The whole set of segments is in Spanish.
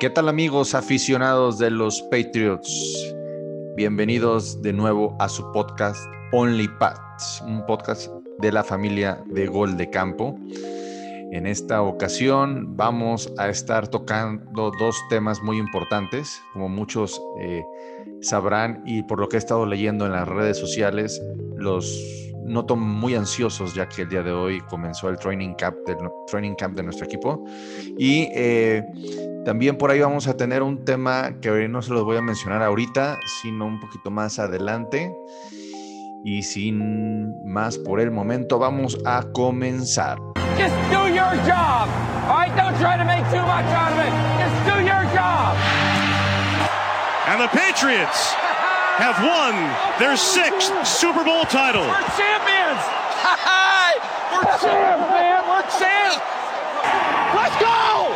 ¿Qué tal amigos aficionados de los Patriots? Bienvenidos de nuevo a su podcast Only Pats, un podcast de la familia de Gol de Campo. En esta ocasión vamos a estar tocando dos temas muy importantes, como muchos eh, sabrán y por lo que he estado leyendo en las redes sociales, los noto muy ansiosos ya que el día de hoy comenzó el training camp de, training camp de nuestro equipo y eh, también por ahí vamos a tener un tema que no se los voy a mencionar ahorita, sino un poquito más adelante. Y sin más por el momento, vamos a comenzar. Just do your job. All right, don't try to make too much out of it. Just do your job. And the Patriots have won their sixth Super Bowl title. We're champions. We're champs, man. We're champs. Let's go.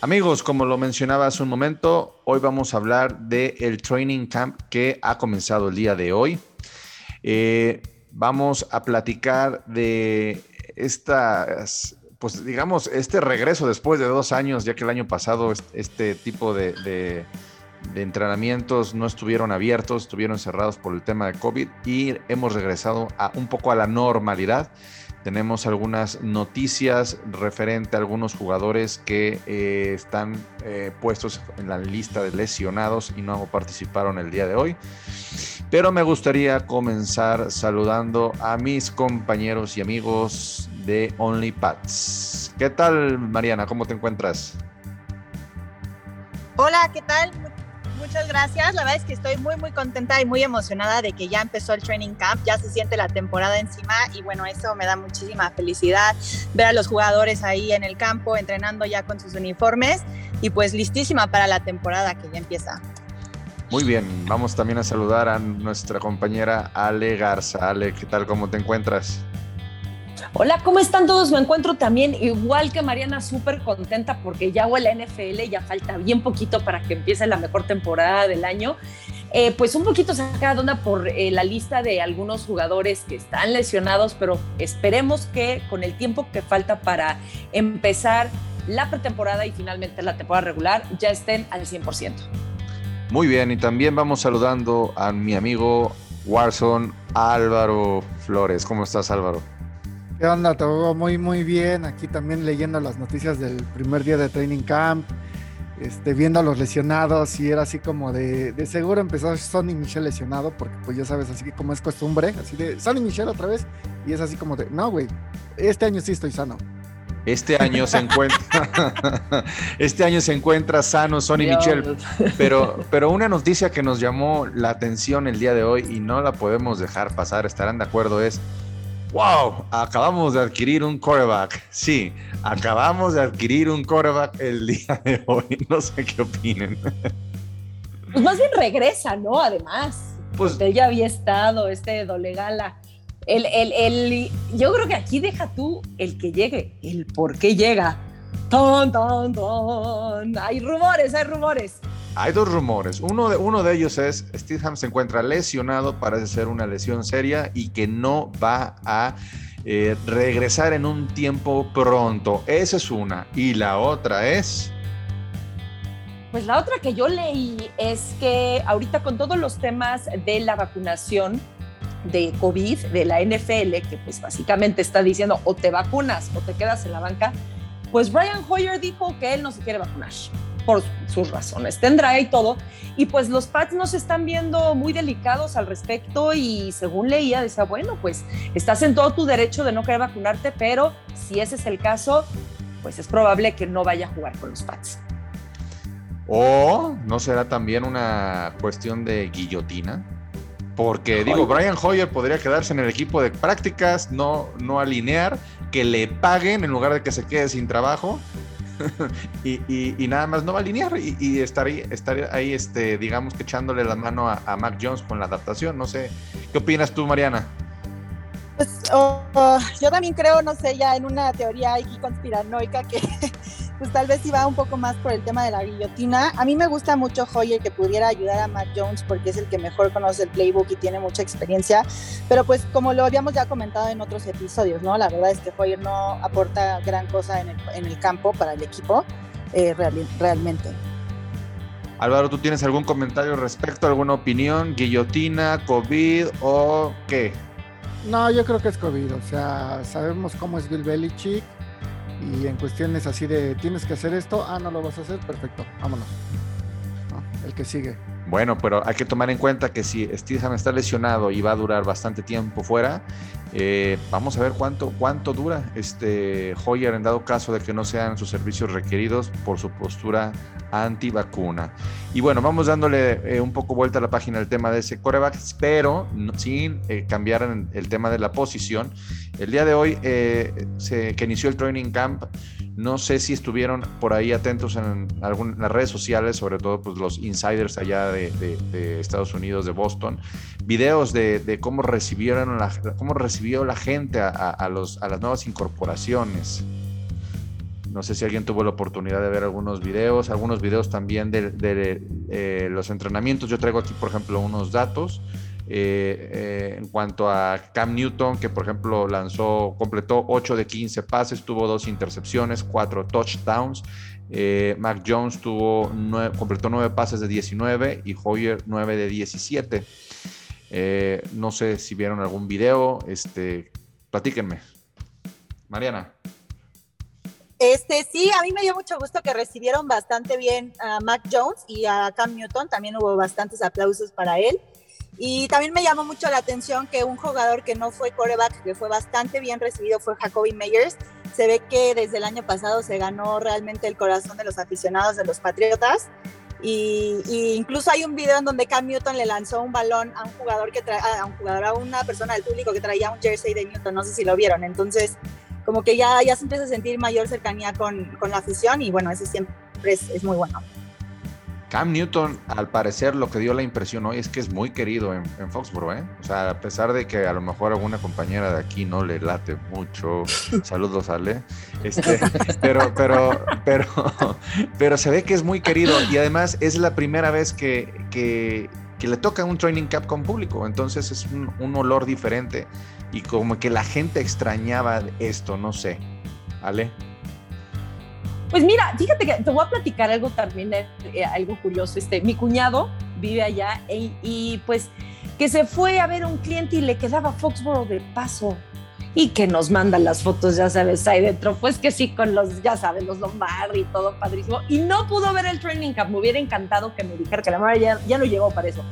Amigos, como lo mencionaba hace un momento, hoy vamos a hablar del el training camp que ha comenzado el día de hoy. Eh, vamos a platicar de estas, pues digamos, este regreso después de dos años, ya que el año pasado este tipo de, de entrenamientos no estuvieron abiertos, estuvieron cerrados por el tema de COVID y hemos regresado a un poco a la normalidad. Tenemos algunas noticias referente a algunos jugadores que eh, están eh, puestos en la lista de lesionados y no participaron el día de hoy. Pero me gustaría comenzar saludando a mis compañeros y amigos de OnlyPads. ¿Qué tal, Mariana? ¿Cómo te encuentras? Hola, ¿qué tal? Muchas gracias. La verdad es que estoy muy, muy contenta y muy emocionada de que ya empezó el training camp, ya se siente la temporada encima y bueno, eso me da muchísima felicidad ver a los jugadores ahí en el campo entrenando ya con sus uniformes y pues listísima para la temporada que ya empieza. Muy bien, vamos también a saludar a nuestra compañera Ale Garza. Ale, ¿qué tal? ¿Cómo te encuentras? Hola, ¿cómo están todos? Me encuentro también igual que Mariana, súper contenta porque ya huele la NFL, ya falta bien poquito para que empiece la mejor temporada del año. Eh, pues un poquito sacada de onda por eh, la lista de algunos jugadores que están lesionados, pero esperemos que con el tiempo que falta para empezar la pretemporada y finalmente la temporada regular ya estén al 100%. Muy bien, y también vamos saludando a mi amigo Warson Álvaro Flores. ¿Cómo estás Álvaro? ¿Qué onda? Todo muy, muy bien. Aquí también leyendo las noticias del primer día de training camp, este, viendo a los lesionados y era así como de, de seguro empezó Sonny Michel lesionado, porque pues ya sabes, así como es costumbre, así de Sonny Michel otra vez, y es así como de, no, güey, este año sí estoy sano. Este año se encuentra, este año se encuentra sano Sonny Michel, pero, pero una noticia que nos llamó la atención el día de hoy y no la podemos dejar pasar, estarán de acuerdo, es wow, acabamos de adquirir un quarterback. Sí, acabamos de adquirir un quarterback el día de hoy. No sé qué opinen. Pues más bien regresa, ¿no? Además, pues él ya había estado, este Dolegala. El, el, el, yo creo que aquí deja tú el que llegue, el por qué llega. Ton, ton, ton. Hay rumores, hay rumores. Hay dos rumores. Uno de, uno de ellos es Stidham se encuentra lesionado, parece ser una lesión seria y que no va a eh, regresar en un tiempo pronto. Esa es una. Y la otra es... Pues la otra que yo leí es que ahorita con todos los temas de la vacunación de COVID de la NFL, que pues básicamente está diciendo o te vacunas o te quedas en la banca, pues Brian Hoyer dijo que él no se quiere vacunar por sus razones tendrá y todo. Y pues los Pats nos están viendo muy delicados al respecto y según leía decía, bueno, pues estás en todo tu derecho de no querer vacunarte, pero si ese es el caso, pues es probable que no vaya a jugar con los Pats. ¿O no será también una cuestión de guillotina? Porque digo, Brian Hoyer podría quedarse en el equipo de prácticas, no, no alinear, que le paguen en lugar de que se quede sin trabajo y, nada más no va a alinear y, estar, ahí, ahí, este, digamos que echándole la mano a, Mac Jones con la adaptación. No sé, ¿qué opinas tú, Mariana? Pues oh, oh, yo también creo, no sé, ya en una teoría conspiranoica que pues tal vez iba un poco más por el tema de la guillotina. A mí me gusta mucho Hoyer que pudiera ayudar a Matt Jones porque es el que mejor conoce el playbook y tiene mucha experiencia, pero pues como lo habíamos ya comentado en otros episodios, ¿no? La verdad es que Hoyer no aporta gran cosa en el, en el campo para el equipo. eh, realmente. Álvaro, ¿tú tienes algún comentario respecto, alguna opinión? ¿Guillotina, COVID o qué? No, yo creo que es COVID. O sea, sabemos cómo es Bill Belichick y en cuestiones así de tienes que hacer esto, ah, no lo vas a hacer, perfecto, vámonos. el que sigue. Bueno, pero hay que tomar en cuenta que si Stephen está lesionado y va a durar bastante tiempo fuera, eh, vamos a ver cuánto, cuánto dura este Hoyer en dado caso de que no sean sus servicios requeridos por su postura antivacuna. Y bueno, vamos dándole eh, un poco vuelta a la página del tema de ese coreback, pero sin eh, cambiar el tema de la posición. El día de hoy se, que inició el training camp, no sé si estuvieron por ahí atentos en algunas redes sociales, sobre todo pues, los insiders allá de, Estados Unidos, de Boston, videos de, cómo recibieron la, cómo recibió la gente a, los, a las nuevas incorporaciones. No sé si alguien tuvo la oportunidad de ver algunos videos, algunos videos también de, eh, los entrenamientos. Yo traigo aquí, por ejemplo, unos datos. Eh, eh, en cuanto a Cam Newton, que por ejemplo lanzó, completó 8 de 15 pases, tuvo dos intercepciones, 4 touchdowns. Mac Jones tuvo completó 9 pases de 19 y Hoyer 9 de 17. no sé si vieron algún video, este, platíquenme. Mariana. Este, sí, a mí me dio mucho gusto que recibieron bastante bien a Mac Jones y a Cam Newton. También hubo bastantes aplausos para él. Y también me llamó mucho la atención que un jugador que no fue coreback, que fue bastante bien recibido, fue Jacoby Meyers. Se ve que desde el año pasado se ganó realmente el corazón de los aficionados de los Patriotas. Y, incluso hay un video en donde Cam Newton le lanzó un balón a un jugador que a un jugador, a una persona del público que traía un jersey de Newton, no sé si lo vieron. Entonces, como que ya, ya se empieza a sentir mayor cercanía con, con la afición y bueno, eso siempre es, es muy bueno. Cam Newton, al parecer, lo que dio la impresión hoy es que es muy querido en, en Foxborough, ¿eh? O sea, a pesar de que a lo mejor alguna compañera de aquí no le late mucho, saludos Ale, este, pero, pero, pero, pero se ve que es muy querido y además es la primera vez que, que, le toca un training cap con público, entonces es un, un olor diferente y como que la gente extrañaba esto, no sé. Ale. Pues mira, fíjate que te voy a platicar algo también, eh, eh, algo curioso. Este, mi cuñado vive allá e, y pues que se fue a ver a un cliente y le quedaba Foxboro de paso y que nos manda las fotos, ya sabes, ahí dentro, pues que sí, con los, ya sabes, los Lombardi y todo padrísimo. Y no pudo ver el training camp, me hubiera encantado que me dijera que la madre ya, ya no llegó para eso,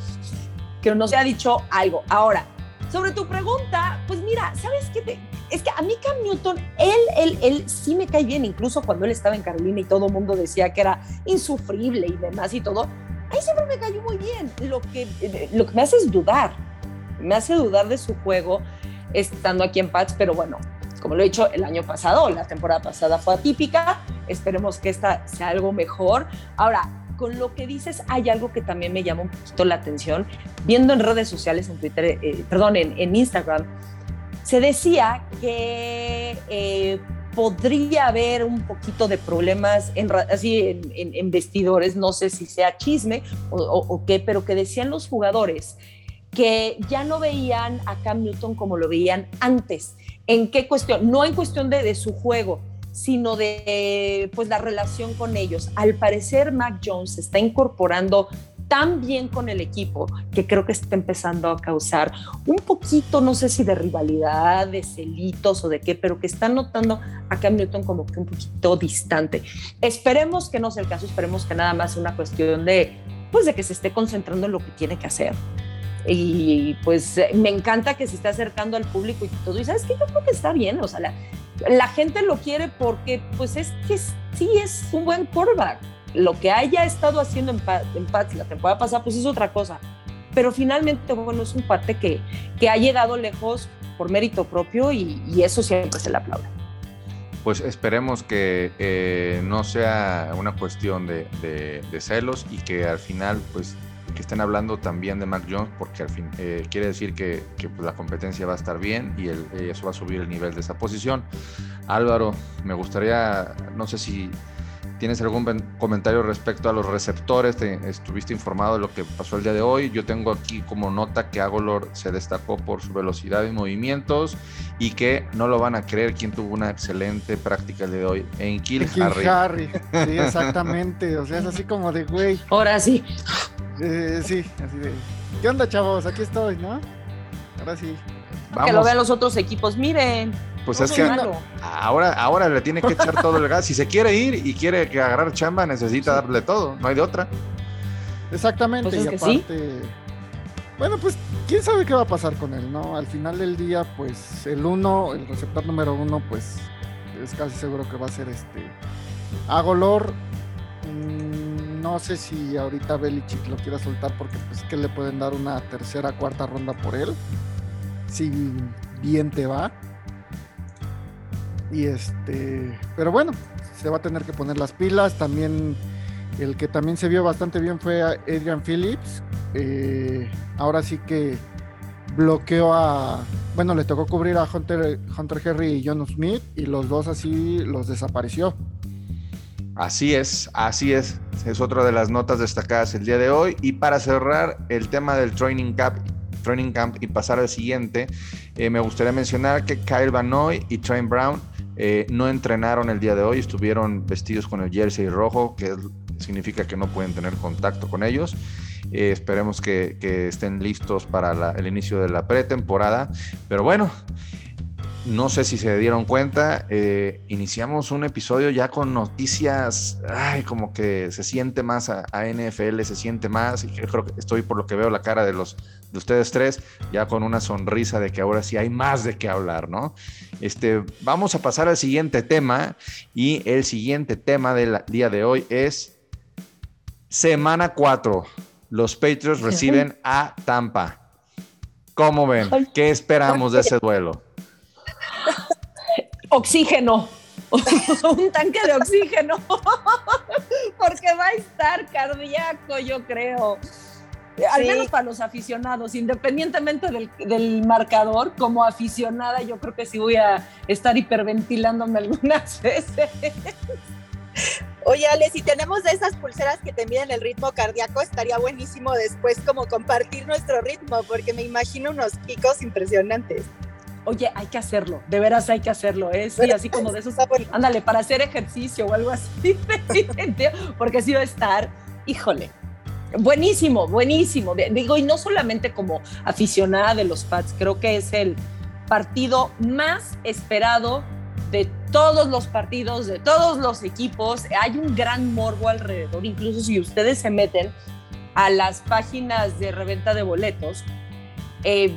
que nos ha dicho algo. Ahora, sobre tu pregunta, pues mira, ¿sabes qué? es que a mí Cam Newton, él, él, él sí me cae bien, incluso cuando él estaba en Carolina y todo el mundo decía que era insufrible y demás y todo, ahí siempre me cayó muy bien. Lo que, lo que me hace es dudar, me hace dudar de su juego estando aquí en Pats, pero bueno, como lo he dicho el año pasado, la temporada pasada fue atípica, esperemos que esta sea algo mejor. Ahora, con lo que dices, hay algo que también me llama un poquito la atención. Viendo en redes sociales, en Twitter, eh, perdón, en, Instagram, se decía que eh, podría haber un poquito de problemas en, así en, vestidores, no sé si sea chisme o, qué, pero que decían los jugadores que ya no veían a Cam Newton como lo veían antes. ¿En qué cuestión? No en cuestión de, de su juego, sino de pues la relación con ellos. Al parecer Mac Jones está incorporando tan bien con el equipo que creo que está empezando a causar un poquito, no sé si de rivalidad, de celitos o de qué, pero que está notando a Cam Newton como que un poquito distante. Esperemos que no sea el caso, esperemos que nada más sea una cuestión de, pues de que se esté concentrando en lo que tiene que hacer. Y pues me encanta que se esté acercando al público y todo. Y sabes que yo creo que está bien, o sea, la, la gente lo quiere porque pues es que sí es un buen quarterback. Lo que haya estado haciendo en, en Pats la temporada pasada pues es otra cosa. Pero finalmente, bueno, es un parte que, que ha llegado lejos por mérito propio y, eso siempre se le aplaude. Pues esperemos que eh, no sea una cuestión de celos y que al final pues que estén hablando también de Mac Jones, porque al fin eh, quiere decir que, pues, la competencia va a estar bien y el, eso va a subir el nivel de esa posición. Álvaro, me gustaría, no sé si ¿Tienes algún comentario respecto a los receptores? ¿Te estuviste informado de lo que pasó el día de hoy? Yo tengo aquí como nota que Agolor se destacó por su velocidad y movimientos y que no lo van a creer quien tuvo una excelente práctica el día de hoy en Kill, Harry. Harry. Sí, exactamente. o sea, es así como de güey. Ahora sí. Eh, sí, así de. ¿Qué onda, chavos? Aquí estoy, ¿no? Ahora sí. Que lo vean los otros equipos. Miren, pues es que ahora, ahora le tiene que echar todo el gas. Si se quiere ir y quiere agarrar chamba, necesita darle todo, no hay de otra. Exactamente, pues y aparte. Bueno, pues quién sabe qué va a pasar con él, ¿no? Al final del día, pues el uno, el receptor número uno, pues es casi seguro que va a ser este Agolor. Mm, no sé si ahorita Belichick lo quiera soltar porque pues que le pueden dar una tercera, cuarta ronda por él. Si bien te va. Y este, pero bueno, se va a tener que poner las pilas. También el que también se vio bastante bien fue Adrian Phillips. Eh, ahora sí que bloqueó a, bueno, le tocó cubrir a Hunter, Hunter Henry y John Smith y los dos así los desapareció. Así es, así es. Es otra de las notas destacadas el día de hoy. Y para cerrar el tema del Training Camp, training camp y pasar al siguiente, eh, me gustaría mencionar que Kyle Van Noy y Trent Brown eh, no entrenaron el día de hoy, estuvieron vestidos con el jersey rojo, que significa que no pueden tener contacto con ellos. Eh, esperemos que, estén listos para el inicio de la pretemporada. Pero bueno, no sé si se dieron cuenta, eh, iniciamos un episodio ya con noticias, ay, como que se siente más a, NFL, se siente más, y creo que estoy por lo que veo la cara de los de ustedes tres, ya con una sonrisa de que ahora sí hay más de qué hablar, ¿no? Este, vamos a pasar al siguiente tema, y el siguiente tema del día de hoy es semana 4. Los Patriots reciben a Tampa. ¿Cómo ven? ¿Qué esperamos de ese duelo? Oxígeno. un tanque de oxígeno. Porque va a estar cardíaco, yo creo. Al menos para los aficionados, independientemente del, marcador, como aficionada, yo creo que sí voy a estar hiperventilándome algunas veces. Oye, Ale, si tenemos de esas pulseras que te miden el ritmo cardíaco, estaría buenísimo después como compartir nuestro ritmo, porque me imagino unos picos impresionantes oye, hay que hacerlo, de veras hay que hacerlo, ¿eh? Sí, así como de esos, ándale, para hacer ejercicio o algo así, porque sí va a estar, híjole, buenísimo, buenísimo. Digo, y no solamente como aficionada de los Pats, creo que es el partido más esperado de todos los partidos, de todos los equipos. Hay un gran morbo alrededor, incluso si ustedes se meten a las páginas de reventa de boletos, eh,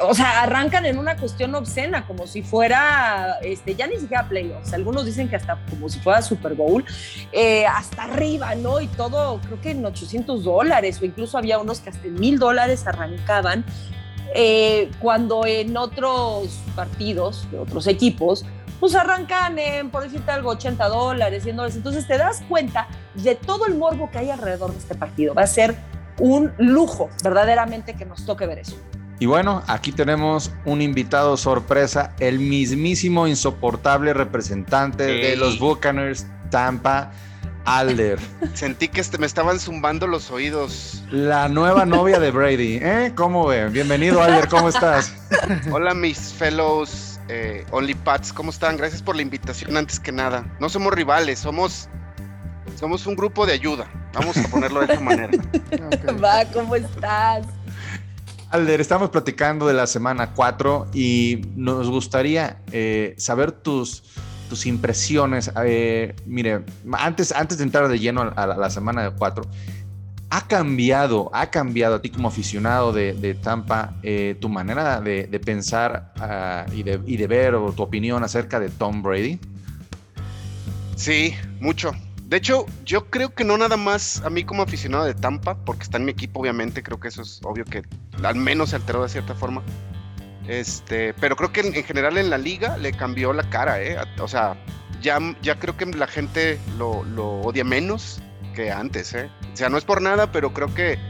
o sea, arrancan en una cuestión obscena, como si fuera, este, ya ni siquiera playoffs, algunos dicen que hasta como si fuera Super Bowl, eh, hasta arriba, ¿no? Y todo, creo que en 800 dólares, o incluso había unos que hasta en mil dólares arrancaban, eh, cuando en otros partidos, de otros equipos, pues arrancan en, por decirte algo, 80 dólares, 100 dólares. Entonces te das cuenta de todo el morbo que hay alrededor de este partido. Va a ser un lujo, verdaderamente, que nos toque ver eso. Y bueno, aquí tenemos un invitado sorpresa, el mismísimo insoportable representante de los Buccaneers Tampa, Alder. Sentí que este, me estaban zumbando los oídos. La nueva novia de Brady, ¿eh? ¿Cómo ven? Bienvenido, Alder, ¿cómo estás? Hola, mis fellows eh, Only Pats, ¿cómo están? Gracias por la invitación antes que nada. No somos rivales, somos, somos un grupo de ayuda. Vamos a ponerlo de esa manera. Va, ¿cómo estás? Alder, estamos platicando de la semana 4 y nos gustaría eh, saber tus, tus impresiones. Eh, mire, antes, antes de entrar de lleno a la, semana 4, ¿ha cambiado, ha cambiado a ti como aficionado de, Tampa eh, tu manera de, pensar ah, y, de, y de ver o tu opinión acerca de Tom Brady? Sí, mucho. De hecho, yo creo que no nada más a mí como aficionado de Tampa, porque está en mi equipo, obviamente, creo que eso es obvio que al menos se alteró de cierta forma. Este, pero creo que en, general en la liga le cambió la cara, ¿eh? O sea, ya, ya creo que la gente lo, odia menos que antes, ¿eh? O sea, no es por nada, pero creo que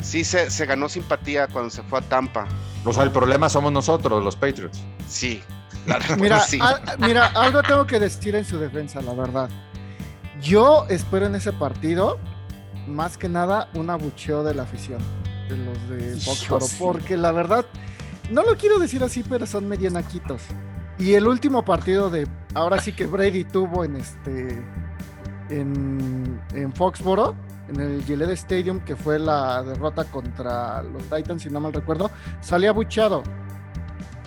sí se, ganó simpatía cuando se fue a Tampa. O sea, el problema somos nosotros, los Patriots. Sí. mira, mira, algo tengo que decir en su defensa, la verdad Yo espero en ese partido, más que nada, un abucheo de la afición, de los de Foxboro, sí. porque la verdad, no lo quiero decir así, pero son medio naquitos. Y el último partido de, ahora sí que Brady tuvo en este, en, en Foxboro, en el Gillette Stadium, que fue la derrota contra los Titans, si no mal recuerdo, salía abucheado.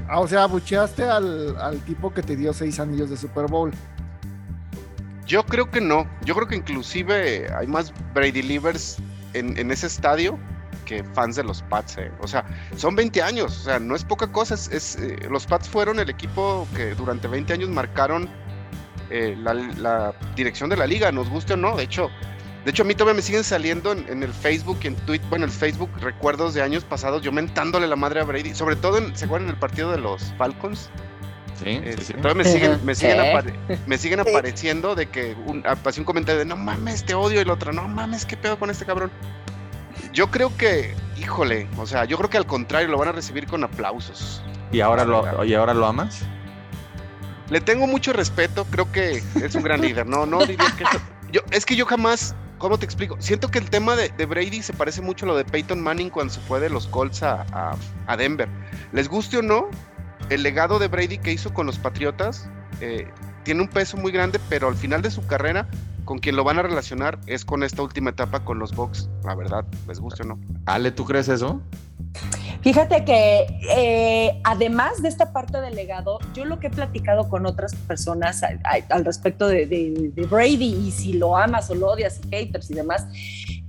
Ah, O sea, abucheaste al, al tipo que te dio seis anillos de Super Bowl. Yo creo que no. Yo creo que inclusive hay más Brady Livers en, en ese estadio que fans de los Pats. eh. O sea, son 20 años. O sea, no es poca cosa. Es, eh, los Pats fueron el equipo que durante 20 años marcaron eh, la, dirección de la liga, nos guste o no. De hecho, de hecho a mí todavía me siguen saliendo en, en el Facebook y en Twitter, bueno, en el Facebook recuerdos de años pasados yo mentándole la madre a Brady. Sobre todo, en, ¿se acuerdan en el partido de los Falcons? Sí, sí, Este, sí. todavía me siguen, me siguen, Sí. apare- me siguen Sí. apareciendo de que un, pasé un comentario de no mames, te odio, y el otro, no mames, qué pedo con este cabrón. Yo creo que, híjole, o sea, yo creo que al contrario lo van a recibir con aplausos. ¿Y ahora, lo, ¿Y ahora lo amas? Le tengo mucho respeto, creo que es un gran líder. No, no diría que yo, es que yo jamás, ¿cómo te explico? Siento que el tema de, de Brady se parece mucho a lo de Peyton Manning cuando se fue de los Colts a, a- a Denver. Les guste o no, el legado de Brady que hizo con los Patriotas eh, tiene un peso muy grande, pero al final de su carrera, con quien lo van a relacionar es con esta última etapa con los Bucks. La verdad, les guste o no. Ale, ¿tú crees eso? Fíjate que eh, además de esta parte del legado, yo lo que he platicado con otras personas al, respecto de, de- de Brady y si lo amas o lo odias, y haters y demás,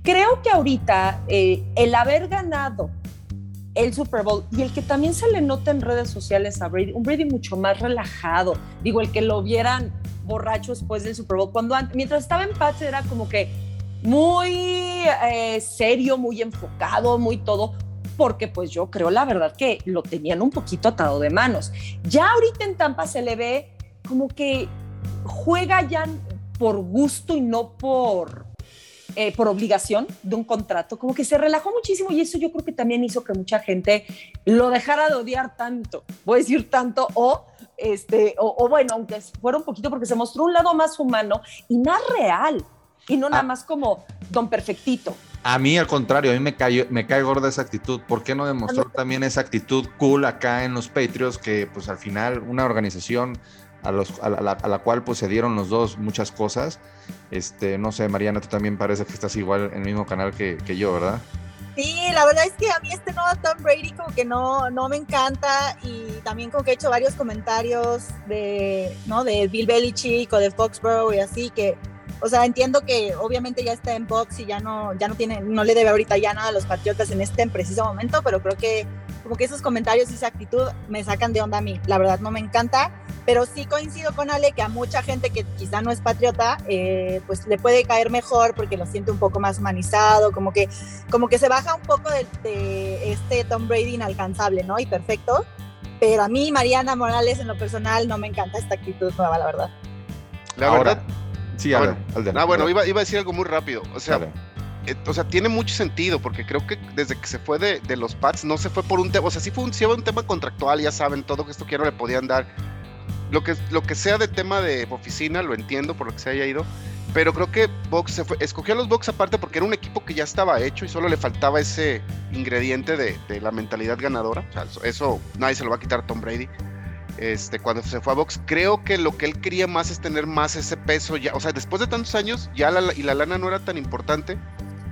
creo que ahorita eh, el haber ganado el Super Bowl y el que también se le nota en redes sociales a Brady, un Brady mucho más relajado, digo, el que lo vieran borracho después del Super Bowl, cuando an- mientras estaba en Pats era como que muy eh, serio, muy enfocado, muy todo, porque pues yo creo la verdad que lo tenían un poquito atado de manos. Ya ahorita en Tampa se le ve como que juega ya por gusto y no por, eh, por obligación de un contrato, como que se relajó muchísimo y eso yo creo que también hizo que mucha gente lo dejara de odiar tanto, voy a decir tanto, o, este, o, o bueno, aunque fuera un poquito porque se mostró un lado más humano y más real, y no nada Ah. más como don perfectito. A mí, al contrario, a mí me cae, me cae gorda esa actitud. ¿Por qué no demostró también esa actitud cool acá en los Patriots? Que pues al final una organización a, los, a, la, cual pues se dieron los dos muchas cosas. Este, no sé, Mariana, tú también parece que estás igual en el mismo canal que, que yo, ¿verdad? Sí, la verdad es que a mí este nuevo Tom Brady como que no, no me encanta y también como que he hecho varios comentarios de, ¿no? de Bill Belichick o de Foxborough y así que, o sea, entiendo que obviamente ya está en box y ya no, ya no tiene, no le debe ahorita ya nada a los Patriotas en este preciso momento, pero creo que como que esos comentarios y esa actitud me sacan de onda a mí. La verdad no me encanta, pero sí coincido con Ale que a mucha gente que quizá no es patriota, eh, pues le puede caer mejor porque lo siente un poco más humanizado, como que como que se baja un poco de, de este Tom Brady inalcanzable, ¿no? Y perfecto. Pero a mí, Mariana Morales, en lo personal, no me encanta esta actitud nueva, la verdad. La Ahora, verdad, Sí, Ah, Ale, bueno. Alden, ah, bueno, Alden, iba, iba a decir algo muy rápido. O sea, eh, o sea, tiene mucho sentido porque creo que desde que se fue de, de los Pats no se fue por un tema, o sea, sí fue un, sí fue un tema contractual, ya saben, todo que esto quiero le podían dar. Lo que, lo que sea de tema de oficina, lo entiendo por lo que se haya ido, pero creo que Box se fue, escogió a los Box aparte porque era un equipo que ya estaba hecho y solo le faltaba ese ingrediente de, de la mentalidad ganadora. O sea, eso, eso nadie se lo va a quitar a Tom Brady. Este, cuando se fue a Box, creo que lo que él quería más es tener más ese peso ya, o sea, después de tantos años, ya la, y la lana no era tan importante,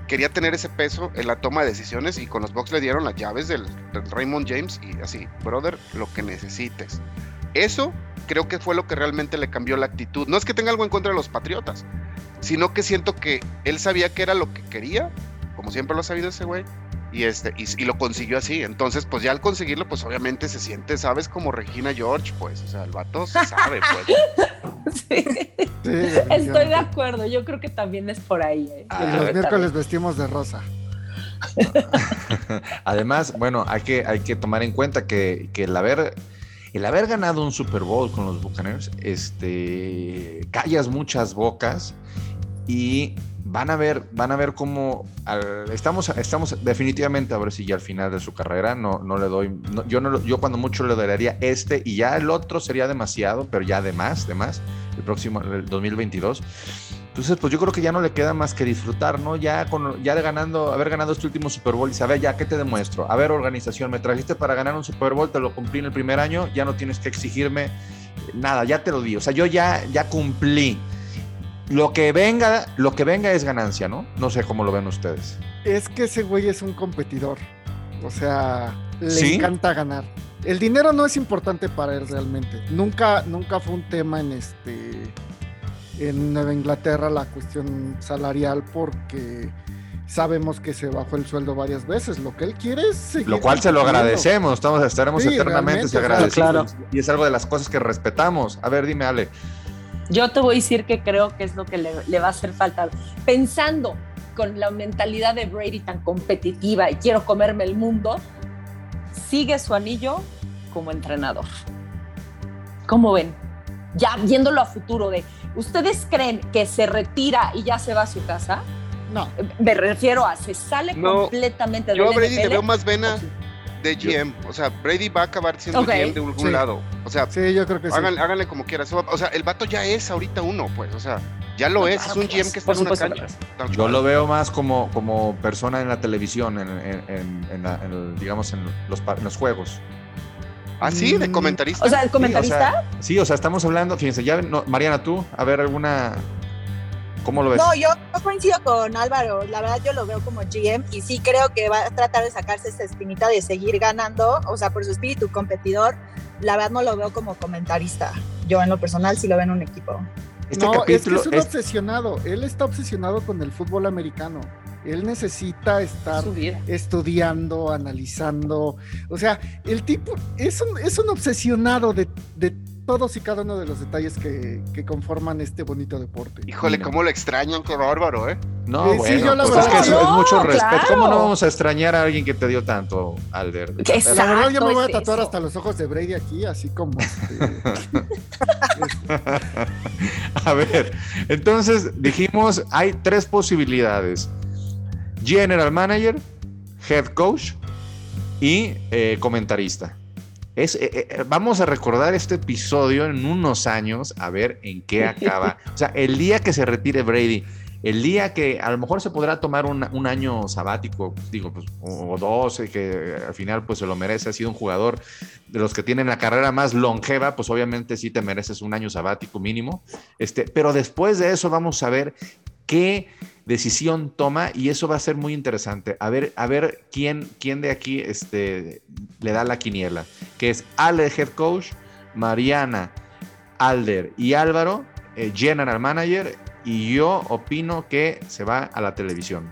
quería tener ese peso en la toma de decisiones y con los Bucks le dieron las llaves del, del Raymond James y así, brother, lo que necesites. Eso creo que fue lo que realmente le cambió la actitud. No es que tenga algo en contra de los Patriotas, sino que siento que él sabía que era lo que quería, como siempre lo ha sabido ese güey, y, este, y, y lo consiguió así. Entonces, pues ya al conseguirlo, pues obviamente se siente, ¿sabes? Como Regina George, pues, o sea, el vato se sabe, pues. Sí. Sí, Estoy de acuerdo, yo creo que también es por ahí. ¿eh? Ah, los miércoles vestimos de rosa. Además, bueno, hay que, hay que tomar en cuenta que, que el haber el haber ganado un Super Bowl con los Buccaneers, este, callas muchas bocas y van a ver, van a ver cómo estamos, estamos definitivamente a ver si ya al final de su carrera no, no le doy, yo no, yo cuando mucho le daría este y ya el otro sería demasiado, pero ya de más, de más, el próximo, el 2022. Entonces, pues yo creo que ya no le queda más que disfrutar, ¿no? Ya con ya ganando, haber ganado este último Super Bowl y saber ya qué te demuestro. A ver, organización, me trajiste para ganar un Super Bowl, te lo cumplí en el primer año, ya no tienes que exigirme nada, ya te lo di. O sea, yo ya, ya cumplí. Lo que venga, lo que venga es ganancia, ¿no? No sé cómo lo ven ustedes. Es que ese güey es un competidor. O sea, le ¿Sí? encanta ganar. El dinero no es importante para él realmente. Nunca, nunca fue un tema en este en Nueva Inglaterra la cuestión salarial porque sabemos que se bajó el sueldo varias veces. Lo que él quiere es seguir Lo cual se lo agradecemos, estamos, estaremos Sí, eternamente agradecidos. claro. Y es algo de las cosas que respetamos. A ver, dime, Ale. Yo te voy a decir que creo que es lo que le, le va a hacer falta. Pensando con la mentalidad de Brady tan competitiva y quiero comerme el mundo, sigue su anillo como entrenador. ¿Cómo ven? Ya viéndolo a futuro de, ¿ustedes creen que se retira y ya se va a su casa? No, Me refiero a, se sale No, completamente de Yo a Brady le veo más vena. De GM. O sea, Brady va a acabar siendo. GM de algún Sí. lado. O sea, sí, yo creo que sí. háganle, háganle como quieras. O sea, el vato ya es ahorita uno, pues. O sea, ya lo es. Es claro un GM que está en una cancha. Yo lo veo más como, como persona en la televisión, en, en- en- en la- digamos, en los, pa- en los juegos. Ah, sí, de Mm, comentarista. O sea, el Sí, o comentarista, sea, Sí, o sea, estamos hablando, fíjense, ya, no, Mariana, tú, a ver, alguna, ¿cómo lo ves? No, yo, coincido con Álvaro. La verdad, yo lo veo como GM y sí creo que va a tratar de sacarse esa espinita de seguir ganando. O sea, por su espíritu competidor, la verdad no lo veo como comentarista. Yo, en lo personal, sí lo veo en un equipo. este no, es que es un es- obsesionado. Él está obsesionado con el fútbol americano. Él necesita estar estudiando, analizando. O sea, el tipo es un, es un obsesionado de, de todos y cada uno de los detalles que, que conforman este bonito deporte. Híjole, cómo lo extrañan, qué bárbaro, ¿eh? No, Eh, sí, bueno, yo la pues verdad es que es, mucho respeto. ¿Cómo no vamos a extrañar a alguien que te dio tanto? Exacto. La verdad, yo me voy a tatuar eso. hasta los ojos de Brady aquí, así como. este, A ver, entonces dijimos, hay tres posibilidades. General Manager, Head Coach y eh, comentarista. Es, eh, eh, vamos a recordar este episodio en unos años, a ver en qué acaba. O sea, el día que se retire Brady, el día que a lo mejor se podrá tomar un, un año sabático, digo, pues, o, dos, que al final pues se lo merece, ha sido un jugador de los que tienen la carrera más longeva, pues obviamente sí te mereces un año sabático mínimo. Este, pero después de eso vamos a ver qué decisión toma y eso va a ser muy interesante. A ver, a ver quién, quién de aquí este, le da la quiniela, que es Ale, head coach, Mariana, Alder y Álvaro, eh, general manager, y yo opino que se va a la televisión.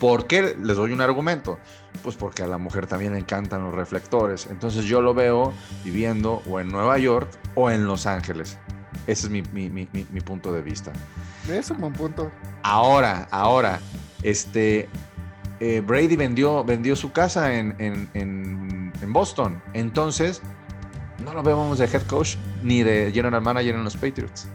¿Por qué? Les doy un argumento. Pues porque a la mujer también le encantan los reflectores. Entonces yo lo veo viviendo o en Nueva York o en Los Ángeles. Ese es mi, mi- mi- mi- mi punto de vista. es un buen punto. Ahora, ahora, este eh, Brady vendió, vendió su casa en, en- en- en Boston. Entonces, no lo vemos de head coach ni de general manager en los Patriots.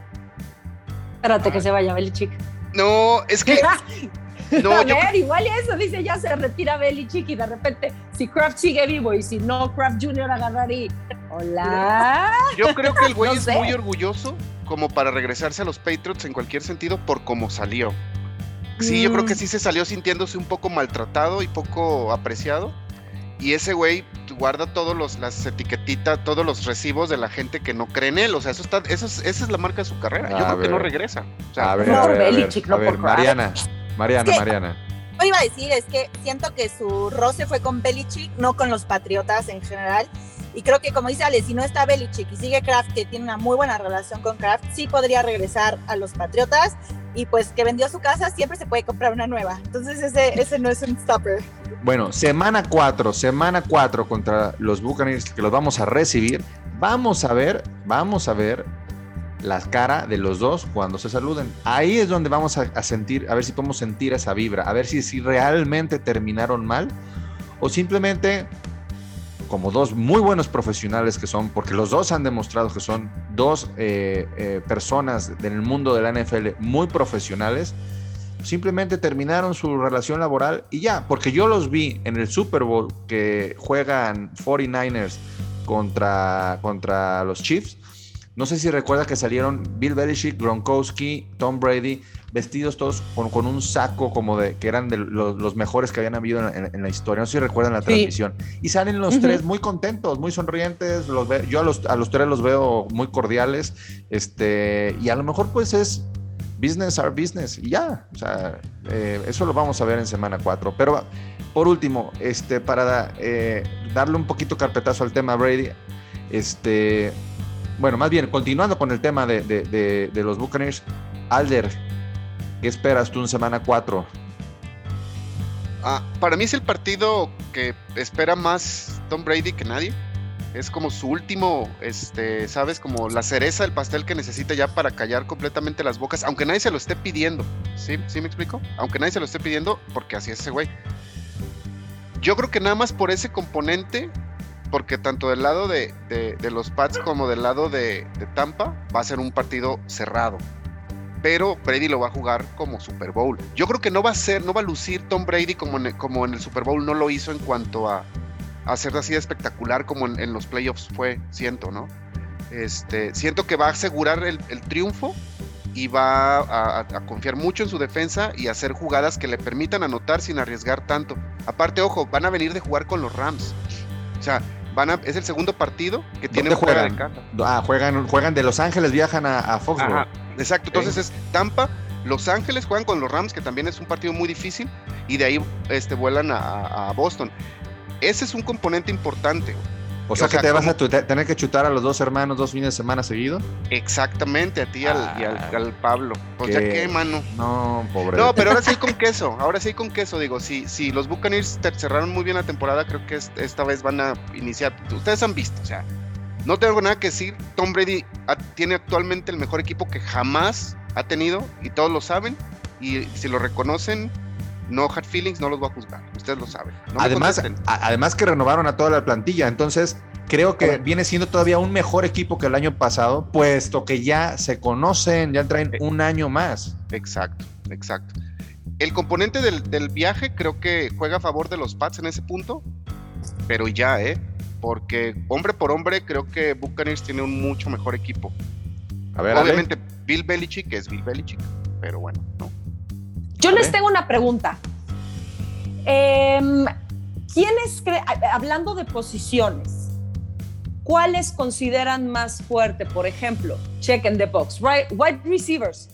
Espérate que se vaya Belichick. No, es que. No, a yo, ver, igual eso, dice, ya se retira Belichick y de repente, si Kraft sigue vivo y si no, Kraft Jr. agarrar y... Hola. yo creo que el güey No es sé. muy orgulloso como para regresarse a los Patriots en cualquier sentido por cómo salió. Sí, yo creo que Mm. sí se salió sintiéndose un poco maltratado y poco apreciado. Y ese güey guarda todos los las etiquetitas, todos los recibos de la gente que no cree en él. O sea, eso está, eso es- esa es la marca de su carrera. Yo A creo que no regresa. O sea, A ver, no a por ver, a ver, Belichick, no a ver, por Kraft. Mariana, Mariana, Es que- Mariana. Yo iba a decir es que siento que su roce fue con Belichick, no con los Patriotas en general. Y creo que, como dice Ale, si no está Belichick y sigue Kraft, que tiene una muy buena relación con Kraft, sí podría regresar a los Patriotas. Y pues que vendió su casa, siempre se puede comprar una nueva. Entonces ese, ese no es un stopper. Bueno, semana 4, semana 4 contra los Buccaneers que los vamos a recibir. Vamos a ver, vamos a ver la cara de los dos cuando se saluden. Ahí es donde vamos a, a sentir, a ver si podemos sentir esa vibra, a ver si, si realmente terminaron mal o simplemente como dos muy buenos profesionales que son, porque los dos han demostrado que son dos eh, eh, personas del mundo de la NFL muy profesionales, simplemente terminaron su relación laboral y ya, porque yo los vi en el Super Bowl que juegan 49ers contra, contra los Chiefs. No sé si recuerda que salieron Bill Belichick, Gronkowski, Tom Brady, vestidos todos con, un saco como de que eran de los, mejores que habían habido en, la historia. No sé si recuerdan la transmisión. Y salen los tres muy contentos, muy sonrientes. Los yo a los, a los tres los veo muy cordiales. Este, y a lo mejor pues es business are business y ya. O sea, eh, eso lo vamos a ver en semana 4. Pero por último, este, para eh, darle un poquito carpetazo al tema Brady, este bueno, más bien, continuando con el tema de, los Buccaneers, Alder, ¿qué esperas tú en semana 4? Ah, para mí es el partido que espera más Tom Brady que nadie. Es como su último, este, ¿sabes? Como la cereza del pastel que necesita ya para callar completamente las bocas, aunque nadie se lo esté pidiendo. ¿Sí? ¿Sí me explico? Aunque nadie se lo esté pidiendo, porque así es ese güey. Yo creo que nada más por ese componente porque tanto del lado de, los Pats como del lado de, Tampa va a ser un partido cerrado. Pero Brady lo va a jugar como Super Bowl. Yo creo que no va a ser, no va a lucir Tom Brady como en, como en el Super Bowl no lo hizo en cuanto a, a ser así espectacular como en, los playoffs fue, siento, ¿no? Este, siento que va a asegurar el, triunfo y va a, a, confiar mucho en su defensa y hacer jugadas que le permitan anotar sin arriesgar tanto. Aparte, ojo, van a venir de jugar con los Rams. O sea, es el segundo partido que tienen juegan? Ah, juegan, juegan de Los Ángeles, viajan a, a Foxborough. exacto, entonces es Tampa, Los Ángeles juegan con los Rams, que también es un partido muy difícil, y de ahí este, vuelan a, Boston. Ese es un componente importante. O sea, que te vas a tener que chutar a los dos hermanos dos fines de semana seguido. Exactamente, a ti y al, ah, Pablo. Pues ya qué, mano. No, pobre. No, pero ahora sí con queso. Ahora sí con queso. Digo, si, si los Buccaneers cerraron muy bien la temporada, creo que esta vez van a iniciar. Ustedes han visto, o sea, no tengo nada que decir. Tom Brady tiene actualmente el mejor equipo que jamás ha tenido y todos lo saben. Y si lo reconocen, no hard feelings, no los voy a juzgar. Ustedes lo saben. además, además que renovaron a toda la plantilla, entonces creo que viene siendo todavía un mejor equipo que el año pasado, puesto que ya se conocen, ya traen un año más. Exacto, exacto. El componente del, viaje creo que juega a favor de los Pats en ese punto, pero ya, ¿eh? Porque hombre por hombre creo que Buccaneers tiene un mucho mejor equipo. A ver, Obviamente Bill Belichick es Bill Belichick, pero bueno, no. Yo les tengo una pregunta. Em, ¿Quiénes, hablando de posiciones, cuáles consideran más fuerte? Por ejemplo, check in the box, right? Wide receivers.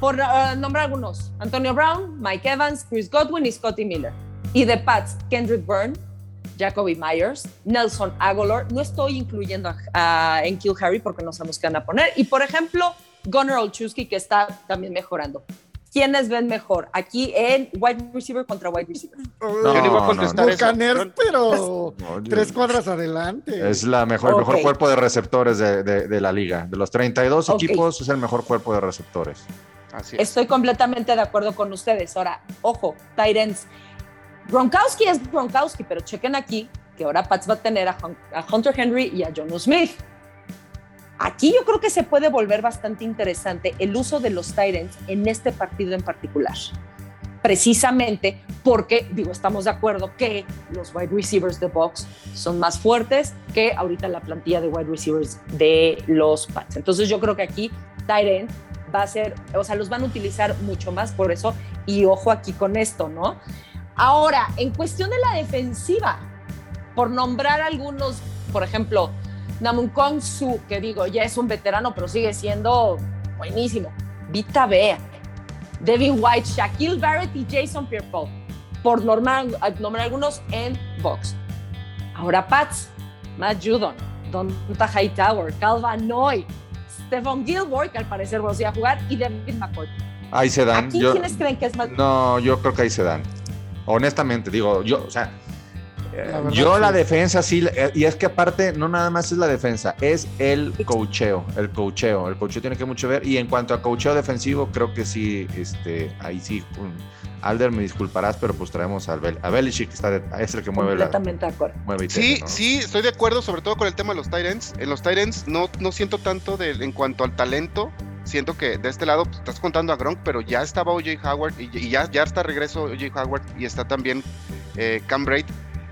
Por uh, nombrar algunos, Antonio Brown, Mike Evans, Chris Godwin y Scotty Miller. Y de Pats, Kendrick Byrne, Jacoby Myers, Nelson Aguilar. No estoy incluyendo a, en Kill Harry porque no sabemos qué van a poner. Y por ejemplo, Gunnar Olchewski, que está también mejorando. ¿Quiénes ven mejor? Aquí en wide receiver contra wide receiver. No, Yo no iba a contestar eso. pero tres cuadras adelante. Es la mejor, el mejor cuerpo de receptores de, la liga. De los 32 equipos es el mejor cuerpo de receptores. Así Estoy completamente de acuerdo con ustedes. Ahora, ojo, Tyrants. Gronkowski es Gronkowski, pero chequen aquí que ahora Pats va a tener a, Hunter Henry y a John Smith. Aquí yo creo que se puede volver bastante interesante el uso de los Tyrants en este partido en particular. Precisamente porque, digo, estamos de acuerdo que los wide receivers de Box son más fuertes que ahorita la plantilla de wide receivers de los Pats. Entonces yo creo que aquí Tyrant va a ser, o sea, los van a utilizar mucho más por eso. Y ojo aquí con esto, ¿no? Ahora, en cuestión de la defensiva, por nombrar algunos, por ejemplo, Kong Su, que digo, ya es un veterano, pero sigue siendo buenísimo. Vita Bea, Devin White, Shaquille Barrett y Jason pierre por nombrar, algunos en box. Ahora Pats, Matt Judon, Donta Hightower, Calvin Noy, Stephen Gilmore, que al parecer va a jugar, y David McCoy. Ahí se dan. ¿Aquí quiénes creen que es más? No, yo creo que ahí se dan. Honestamente, digo, yo, o sea, yo la defensa sí, eh, y es que aparte no nada más es la defensa, es el cocheo, el cocheo, el cocheo tiene que mucho ver y en cuanto a cocheo defensivo creo que sí, este, ahí sí, Alder me disculparás, pero pues traemos a, Bel a Belichick, que está es el que mueve Completamente de acuerdo. sí, sí, estoy de acuerdo, sobre todo con el tema de los Tyrants. En los Tyrants no, no siento tanto de, en cuanto al talento, siento que de este lado pues, estás contando a Gronk, pero ya estaba OJ Howard y, ya, ya está regreso OJ Howard y está también eh, Cam Braid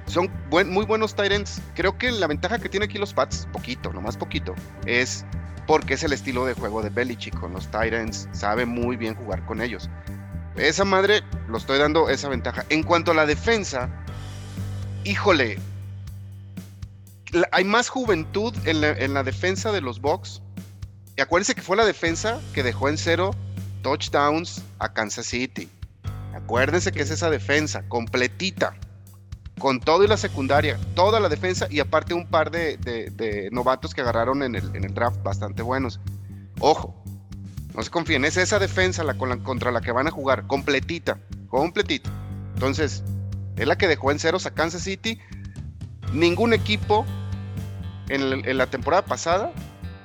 son muy buenos ends. Creo que la ventaja que tiene aquí los Pats, poquito, nomás poquito, es porque es el estilo de juego de Belichick con los ends. Sabe muy bien jugar con ellos. Esa madre, lo estoy dando esa ventaja. En cuanto a la defensa, híjole, hay más juventud en la, en la defensa de los Bucks. Y acuérdense que fue la defensa que dejó en cero touchdowns a Kansas City. Acuérdense que es esa defensa completita, con todo y la secundaria, toda la defensa y aparte un par de, novatos que agarraron en el, draft bastante buenos. Ojo, no se confíen, es esa defensa contra la que van a jugar, completita, completita. Entonces, es la que dejó en ceros a Kansas City. Ningún equipo en, en la temporada pasada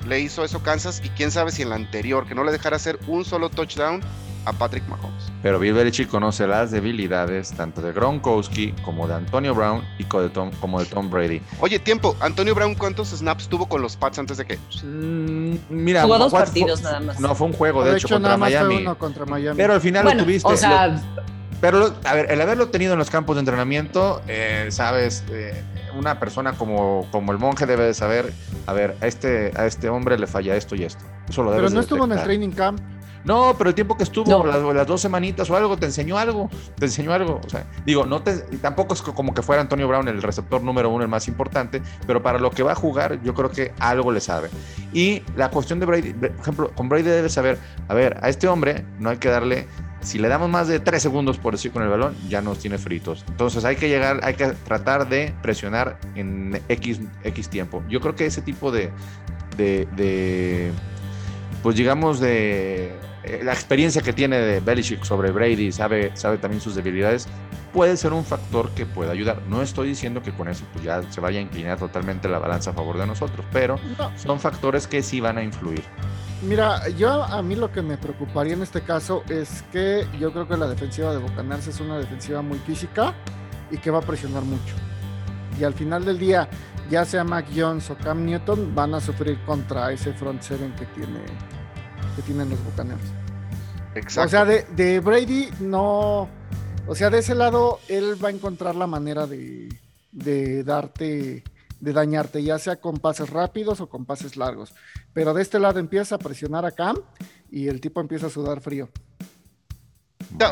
le hizo eso a Kansas y quién sabe si en la anterior, que no le dejara hacer un solo touchdown a Patrick Mahomes. Pero Bill Belichick conoce las debilidades tanto de Gronkowski como de Antonio Brown y co- de Tom- como de Tom Brady. Oye, tiempo, Antonio Brown, ¿cuántos snaps tuvo con los Pats antes de que? Mm, mira, Jugó dos partidos fue- nada más. No, fue un juego, de, de hecho, hecho, contra nada más fue Miami. uno contra Miami. Pero al final Bueno, lo tuviste. o lo- sea, Pero, a ver, el haberlo tenido en los campos de entrenamiento, eh, sabes, Eh, una persona como, como el monje debe de saber, a ver, a este, a este hombre le falla esto y esto. Eso lo Pero no de estuvo en el training camp. No, pero el tiempo que estuvo, No. las, las dos semanitas o algo, te enseñó algo, te enseñó algo. O sea, digo, no te, tampoco es como que fuera Antonio Brown el receptor número uno, el más importante, pero para lo que va a jugar, yo creo que algo le sabe. Y la cuestión de Brady, por ejemplo, con Brady debe saber, a ver, a este hombre no hay que darle, si le damos más de tres segundos por decir con el balón, ya nos tiene fritos. Entonces hay que llegar, hay que tratar de presionar en X, X tiempo. Yo creo que ese tipo de, de, de pues digamos, de eh, la experiencia que tiene de Belichick sobre Brady, sabe, sabe también sus debilidades, puede ser un factor que pueda ayudar. No estoy diciendo que con eso pues ya se vaya a inclinar totalmente la balanza a favor de nosotros, pero No, son factores que sí van a influir. Mira, yo a mí lo que me preocuparía en este caso es que yo creo que la defensiva de Bocaners es una defensiva muy física y que va a presionar mucho. Y al final del día, ya sea Mac Jones o Cam Newton, van a sufrir contra ese front seven que tiene que tienen los Buccaneers. Exacto. O sea, de, Brady no. O sea, de ese lado, él va a encontrar la manera de, darte, de dañarte, ya sea con pases rápidos o con pases largos. Pero de este lado empieza a presionar a Cam y el tipo empieza a sudar frío.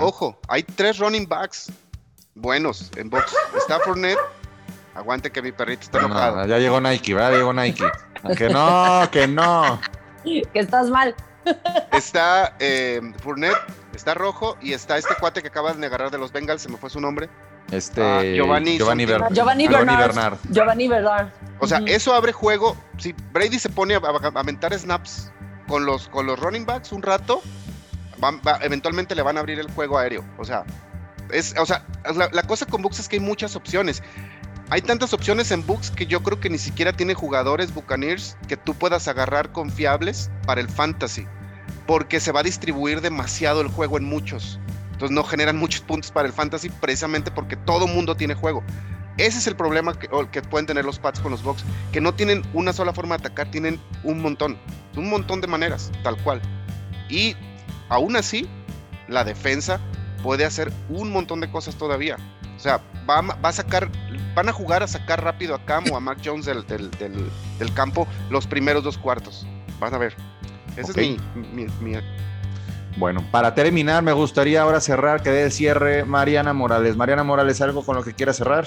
Ojo, hay tres running backs buenos en box. Está Fournette. Aguante que mi perrito está No, enojado. ya llegó Nike, ¿verdad? Llegó Nike. Que no, que no. que estás mal. Está eh, Fournette, está rojo y está este cuate que acaba de agarrar de los Bengals, se me fue su nombre. Este Ah, Giovanni Giovanni, something. Ber- Giovanni Bernard. Bernard. Giovanni Bernard. O sea, eso abre juego. Si Brady se pone a, a- a mentar snaps con los, con los running backs un rato, van- va- eventualmente le van a abrir el juego aéreo. O sea, es, o sea la, la cosa con Bucks es que hay muchas opciones. Hay tantas opciones en Bucks que yo creo que ni siquiera tiene jugadores Buccaneers que tú puedas agarrar confiables para el fantasy. Porque se va a distribuir demasiado el juego en muchos. Entonces no generan muchos puntos para el fantasy precisamente porque todo mundo tiene juego. Ese es el problema que, que pueden tener los Pats con los Bucks, que no tienen una sola forma de atacar, tienen un montón, un montón de maneras, tal cual. Y aún así, la defensa puede hacer un montón de cosas todavía. O sea, va, a- va a sacar, van a jugar a sacar rápido a Cam o a Mac Jones del, del- del- del campo los primeros dos cuartos. Van a ver. Ese Ok. es mi, mi- mi- Bueno, para terminar, me gustaría ahora cerrar, que dé el cierre Mariana Morales. Mariana Morales, ¿algo con lo que quiera cerrar?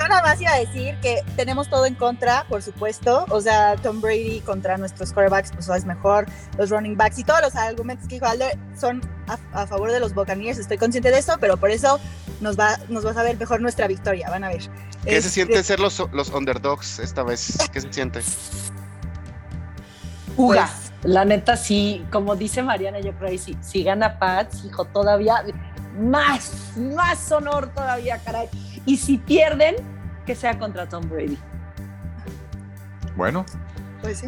Yo nada más iba a decir que tenemos todo en contra, por supuesto. O sea, Tom Brady contra nuestros quarterbacks, pues es mejor. Los running backs y todos los argumentos que dijo Alder son a, a favor de los Buccaneers. Estoy consciente de eso, pero por eso nos va, nos va a saber mejor nuestra victoria. Van a ver. ¿Qué se Este, siente ser los, los underdogs esta vez? ¿Qué se siente? Uga. Pues- La neta, sí, como dice Mariana, yo creo que sí, si gana Pats, hijo, todavía más, más honor todavía, caray. Y si pierden, que sea contra Tom Brady. Bueno, Pues sí.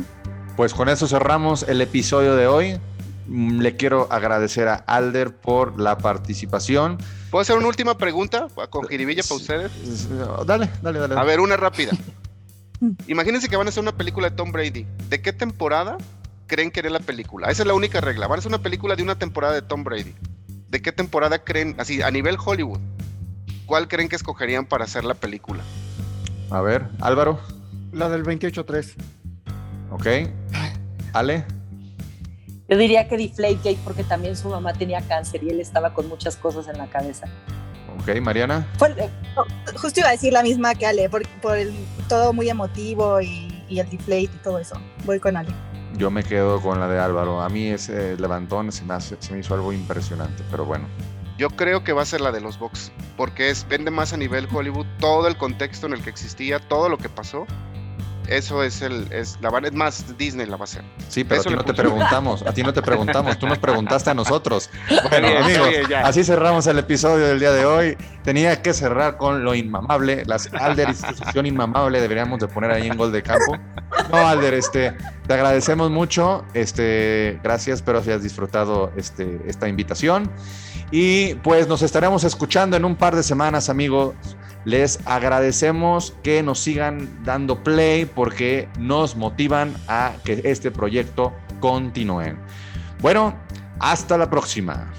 pues con eso cerramos el episodio de hoy. Mm, Le quiero agradecer a Alder por la participación. ¿Puedo hacer una última pregunta con jiribilla para ustedes? Dale, dale, dale. A ver, una rápida. Imagínense que van a hacer una película de Tom Brady. ¿De qué temporada creen que era la película? Esa es la única regla. Van a hacer una película de una temporada de Tom Brady. ¿De qué temporada creen, así, a nivel Hollywood? ¿Cuál creen que escogerían para hacer la película? A ver, Álvaro. La del 28-3. Ok. Ale. Yo diría que Deflategate porque también su mamá tenía cáncer y él estaba con muchas cosas en la cabeza. Ok, Mariana. Fue- eh, no, justo iba a decir la misma que Ale, por, por el, todo muy emotivo y, y el deflate y todo eso. Voy con Ale. Yo me quedo con la de Álvaro. A mí ese levantón se me, hace- se me hizo algo impresionante, pero bueno. Yo creo que va a ser la de los Bucks, porque es, vende más a nivel Hollywood todo el contexto en el que existía, todo lo que pasó. Eso es el, es la es más Disney la va a hacer. Sí, pero Eso a ti no te preguntamos, a ti no te preguntamos, tú nos preguntaste a nosotros. Bueno, amigos, así cerramos el episodio del día de hoy. Tenía que cerrar con lo inmamable, las Alder institución inmamable, deberíamos de poner ahí en gol de campo. No, Alder, este, te agradecemos mucho, este, gracias, espero si has disfrutado este, esta invitación. Y pues nos estaremos escuchando en un par de semanas, amigos. Les agradecemos que nos sigan dando play porque nos motivan a que este proyecto continúe. Bueno, hasta la próxima.